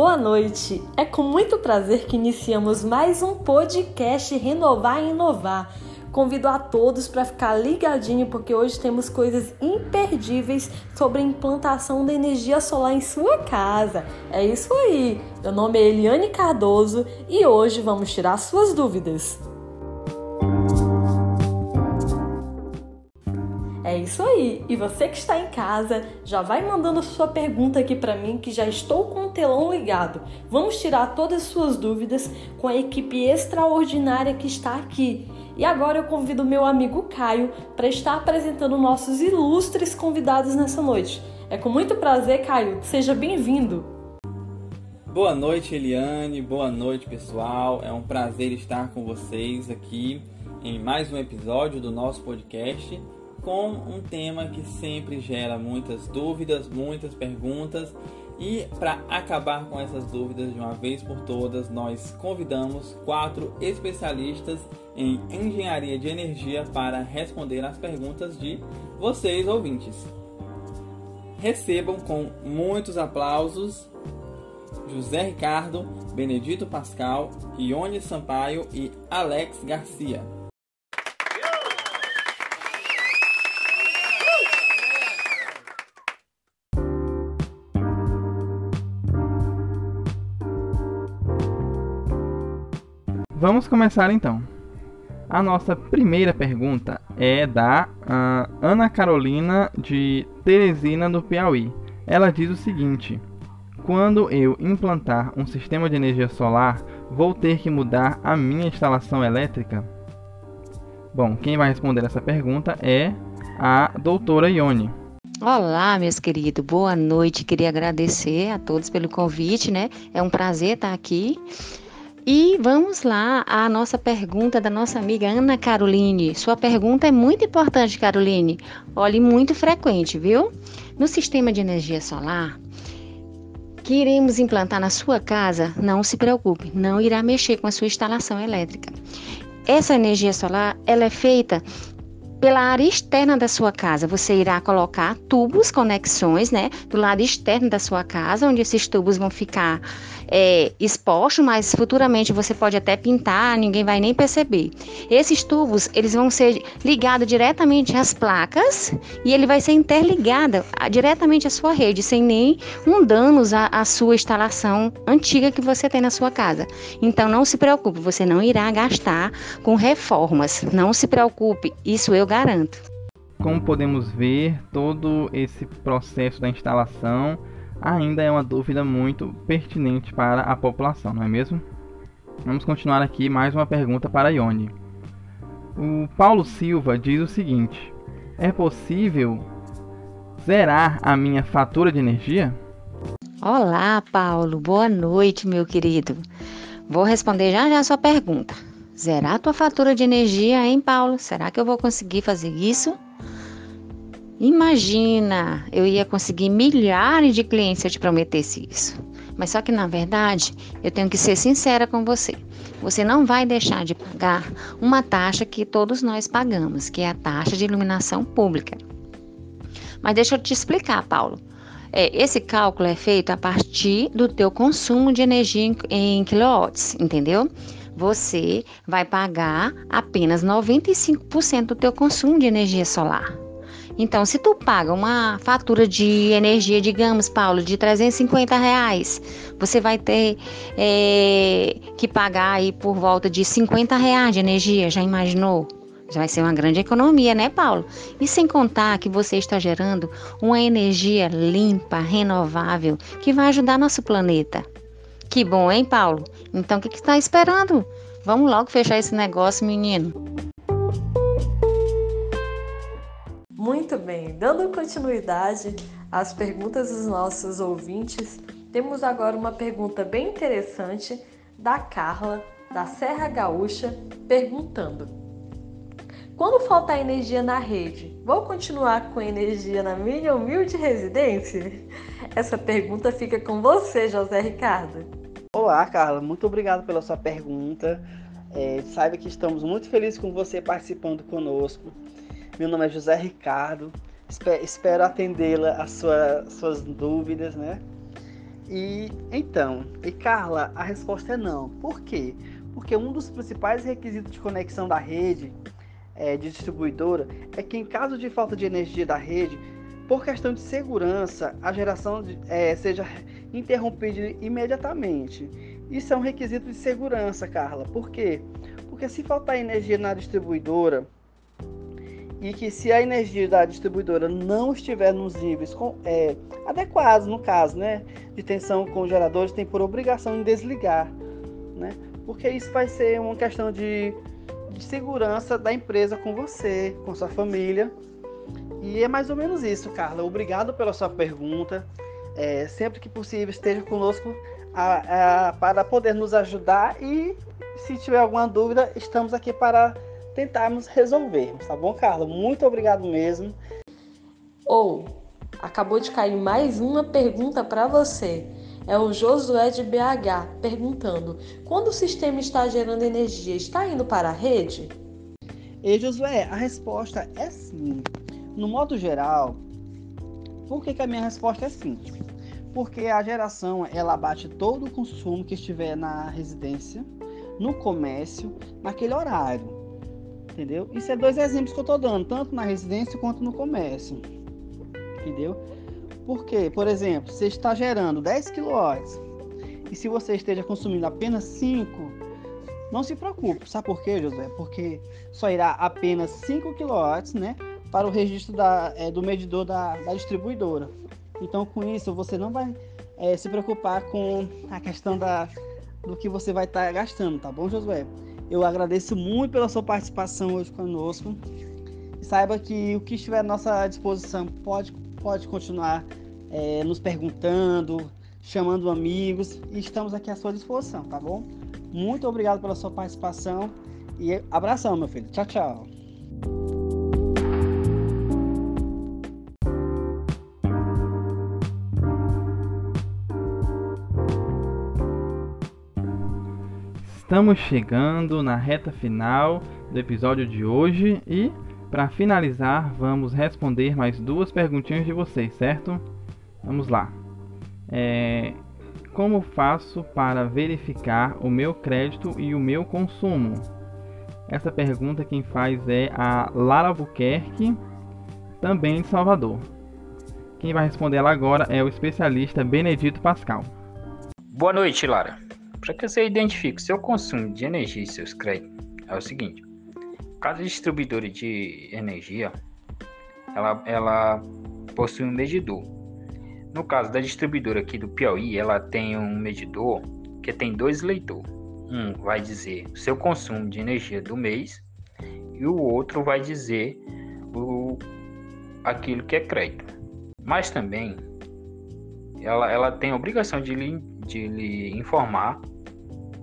Boa noite! É com muito prazer que iniciamos mais um podcast Renovar e Inovar. Convido a todos para ficar ligadinho porque hoje temos coisas imperdíveis sobre a implantação da energia solar em sua casa. É isso aí. Meu nome é Eliane Cardoso e hoje vamos tirar suas dúvidas. É isso aí. E você que está em casa, já vai mandando sua pergunta aqui para mim que já estou com o telão ligado. Vamos tirar todas as suas dúvidas com a equipe extraordinária que está aqui. E agora eu convido meu amigo Caio para estar apresentando nossos ilustres convidados nessa noite. É com muito prazer, Caio. Seja bem-vindo. Boa noite, Eliane. Boa noite, pessoal. É um prazer estar com vocês aqui em mais um episódio do nosso podcast com um tema que sempre gera muitas dúvidas, muitas perguntas. E para acabar com essas dúvidas de uma vez por todas, nós convidamos quatro especialistas em engenharia de energia para responder às perguntas de vocês ouvintes. Recebam com muitos aplausos José Ricardo, Benedito Pascal, Ione Sampaio e Alex Garcia. Vamos começar então. A nossa primeira pergunta é da uh, Ana Carolina de Teresina do Piauí. Ela diz o seguinte: Quando eu implantar um sistema de energia solar, vou ter que mudar a minha instalação elétrica? Bom, quem vai responder essa pergunta é a doutora Ione. Olá, meus queridos, boa noite. Queria agradecer a todos pelo convite, né? É um prazer estar aqui. E vamos lá à nossa pergunta da nossa amiga Ana Caroline. Sua pergunta é muito importante, Caroline. Olhe, muito frequente, viu? No sistema de energia solar que iremos implantar na sua casa, não se preocupe, não irá mexer com a sua instalação elétrica. Essa energia solar, ela é feita pela área externa da sua casa. Você irá colocar tubos, conexões, né, do lado externo da sua casa, onde esses tubos vão ficar é, exposto, mas futuramente você pode até pintar, ninguém vai nem perceber. Esses tubos, eles vão ser ligados diretamente às placas e ele vai ser interligado diretamente à sua rede, sem nem um danos à, à sua instalação antiga que você tem na sua casa. Então não se preocupe, você não irá gastar com reformas. Não se preocupe, isso eu garanto. Como podemos ver, todo esse processo da instalação ainda é uma dúvida muito pertinente para a população, não é mesmo? Vamos continuar aqui mais uma pergunta para Ione. O Paulo Silva diz o seguinte: É possível zerar a minha fatura de energia? Olá, Paulo. Boa noite, meu querido. Vou responder já já a sua pergunta. Zerar a tua fatura de energia, hein, Paulo? Será que eu vou conseguir fazer isso? Imagina, eu ia conseguir milhares de clientes se eu te prometesse isso. Mas só que na verdade, eu tenho que ser sincera com você. Você não vai deixar de pagar uma taxa que todos nós pagamos, que é a taxa de iluminação pública. Mas deixa eu te explicar, Paulo. É, esse cálculo é feito a partir do teu consumo de energia em, em quilowatts, entendeu? Você vai pagar apenas 95% do teu consumo de energia solar. Então, se tu paga uma fatura de energia, digamos, Paulo, de 350 reais, você vai ter é, que pagar aí por volta de 50 reais de energia, já imaginou? Já vai ser uma grande economia, né, Paulo? E sem contar que você está gerando uma energia limpa, renovável, que vai ajudar nosso planeta. Que bom, hein, Paulo? Então, o que está esperando? Vamos logo fechar esse negócio, menino. Muito bem, dando continuidade às perguntas dos nossos ouvintes, temos agora uma pergunta bem interessante da Carla, da Serra Gaúcha, perguntando: Quando faltar energia na rede, vou continuar com energia na minha humilde residência? Essa pergunta fica com você, José Ricardo. Olá, Carla, muito obrigado pela sua pergunta. É, saiba que estamos muito felizes com você participando conosco. Meu nome é José Ricardo. Espero atendê-la às sua, suas dúvidas, né? E então, e Carla, a resposta é não. Por quê? Porque um dos principais requisitos de conexão da rede é, de distribuidora é que em caso de falta de energia da rede, por questão de segurança, a geração de, é, seja interrompida imediatamente. Isso é um requisito de segurança, Carla. Por quê? Porque se faltar energia na distribuidora e que se a energia da distribuidora não estiver nos níveis com, é, adequados, no caso, né, de tensão com geradores, tem por obrigação em desligar, né? Porque isso vai ser uma questão de, de segurança da empresa com você, com sua família. E é mais ou menos isso, Carla. Obrigado pela sua pergunta. É, sempre que possível, esteja conosco a, a, para poder nos ajudar e se tiver alguma dúvida, estamos aqui para tentarmos resolvermos, tá bom, Carla? Muito obrigado mesmo. Ou acabou de cair mais uma pergunta para você. É o Josué de BH perguntando: quando o sistema está gerando energia, está indo para a rede? E Josué, a resposta é sim. No modo geral, por que, que a minha resposta é sim? Porque a geração ela abate todo o consumo que estiver na residência, no comércio, naquele horário. Entendeu? Isso é dois exemplos que eu estou dando, tanto na residência quanto no comércio. Entendeu? Porque, por exemplo, você está gerando 10 kW e se você esteja consumindo apenas 5, não se preocupe. Sabe por quê, José? Porque só irá apenas 5 kW né, para o registro da, é, do medidor da, da, distribuidora. Então, com isso, você não vai é, se preocupar com a questão da, do que você vai estar tá gastando, tá bom, Josué? Eu agradeço muito pela sua participação hoje conosco. Saiba que o que estiver à nossa disposição pode, pode continuar é, nos perguntando, chamando amigos e estamos aqui à sua disposição, tá bom? Muito obrigado pela sua participação e abração, meu filho. Tchau, tchau. Estamos chegando na reta final do episódio de hoje e, para finalizar, vamos responder mais duas perguntinhas de vocês, certo? Vamos lá. É, como faço para verificar o meu crédito e o meu consumo? Essa pergunta quem faz é a Lara Albuquerque, também de Salvador. Quem vai responder ela agora é o especialista Benedito Pascal. Boa noite, Lara. Para que você identifique seu consumo de energia e seus créditos, é o seguinte: cada distribuidora de energia ela, ela possui um medidor no caso da distribuidora aqui do Piauí, ela tem um medidor que tem dois leitores. Um vai dizer o seu consumo de energia do mês e o outro vai dizer o, aquilo que é crédito. Mas também ela, ela tem a obrigação de lhe, de lhe informar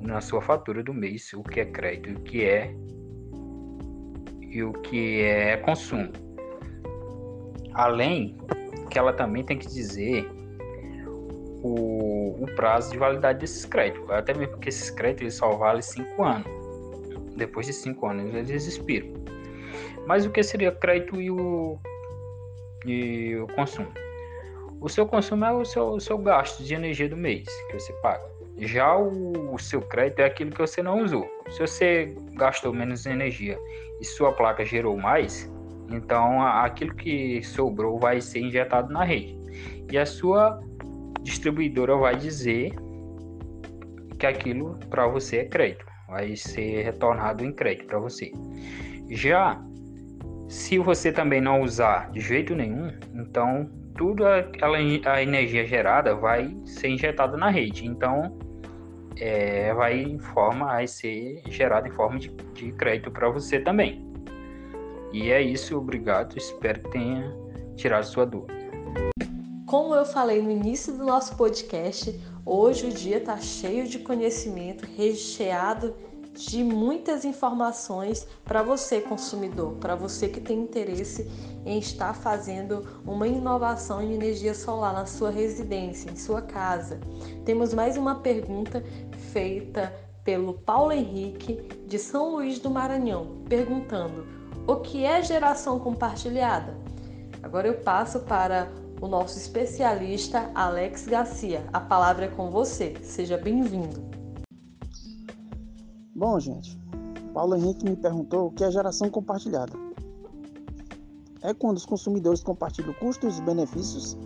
na sua fatura do mês o que é crédito, o que é e o que é consumo. Além que ela também tem que dizer o, o prazo de validade desses créditos. Até mesmo porque esses créditos eles só valem 5 anos. Depois de 5 anos eles expiram. Mas o que seria crédito e o, e o consumo? O seu consumo é o seu, o seu gasto de energia do mês que você paga. Já o, o, seu crédito é aquilo que você não usou. Se você gastou menos energia e sua placa gerou mais, então, aquilo que sobrou vai ser injetado na rede. E a sua distribuidora vai dizer que aquilo para você é crédito, vai ser retornado em crédito para você. Já se você também não usar de jeito nenhum, então tudo aquela a energia gerada vai ser injetada na rede. Então é, vai em forma vai ser gerada em forma de, de crédito para você também. E é isso, obrigado. Espero que tenha tirado sua dúvida. Como eu falei no início do nosso podcast, hoje o dia está cheio de conhecimento, recheado de muitas informações para você, consumidor, para você que tem interesse em estar fazendo uma inovação em energia solar na sua residência, em sua casa. Temos mais uma pergunta feita pelo Paulo Henrique de São Luís do Maranhão, perguntando: o que é geração compartilhada? Agora eu passo para o nosso especialista Alex Garcia. A palavra é com você. Seja bem-vindo. Bom, gente, Paulo Henrique me perguntou o que é geração compartilhada. É quando os consumidores compartilham custos e benefícios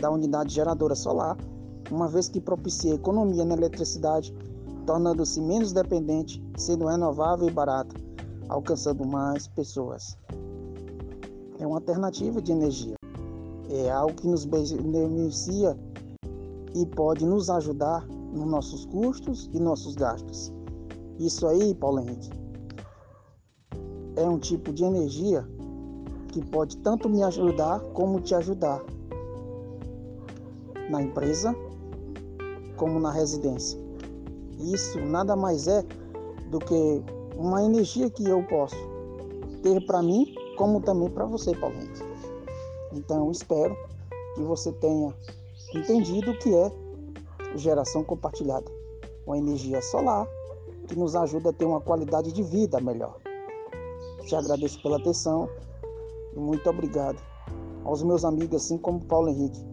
da unidade geradora solar, uma vez que propicia economia na eletricidade, tornando-se menos dependente, sendo renovável e barata, alcançando mais pessoas. É uma alternativa de energia. É algo que nos beneficia e pode nos ajudar nos nossos custos e nossos gastos. Isso aí, Paulo Henrique, é um tipo de energia que pode tanto me ajudar como te ajudar na empresa como na residência. Isso nada mais é do que uma energia que eu posso ter para mim, como também para você, Paulinho. Então, espero que você tenha entendido o que é geração compartilhada, uma energia solar que nos ajuda a ter uma qualidade de vida melhor. Te agradeço pela atenção e muito obrigado aos meus amigos, assim como Paulo Henrique.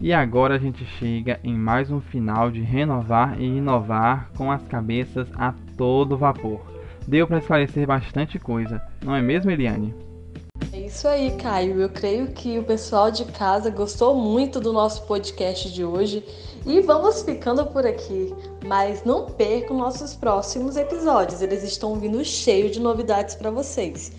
E agora a gente chega em mais um final de renovar e inovar com as cabeças a todo vapor. Deu para esclarecer bastante coisa, não é mesmo, Eliane? Isso aí, Caio. Eu creio que o pessoal de casa gostou muito do nosso podcast de hoje e vamos ficando por aqui. Mas não percam nossos próximos episódios, eles estão vindo cheio de novidades para vocês.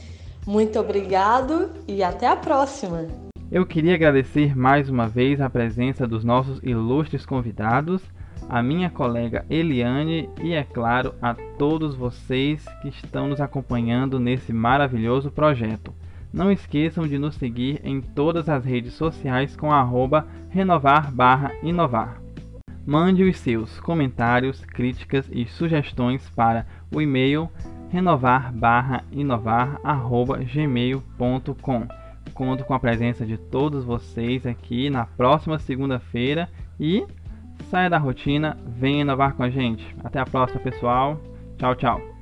Muito obrigado e até a próxima! Eu queria agradecer mais uma vez a presença dos nossos ilustres convidados, a minha colega Eliane e, é claro, a todos vocês que estão nos acompanhando nesse maravilhoso projeto. Não esqueçam de nos seguir em todas as redes sociais com arroba renovar/inovar. Mande os seus comentários, críticas e sugestões para o e-mail renovar/inovar@gmail.com. Conto com a presença de todos vocês aqui na próxima segunda-feira e saia da rotina, venha inovar com a gente. Até a próxima, pessoal. Tchau, tchau.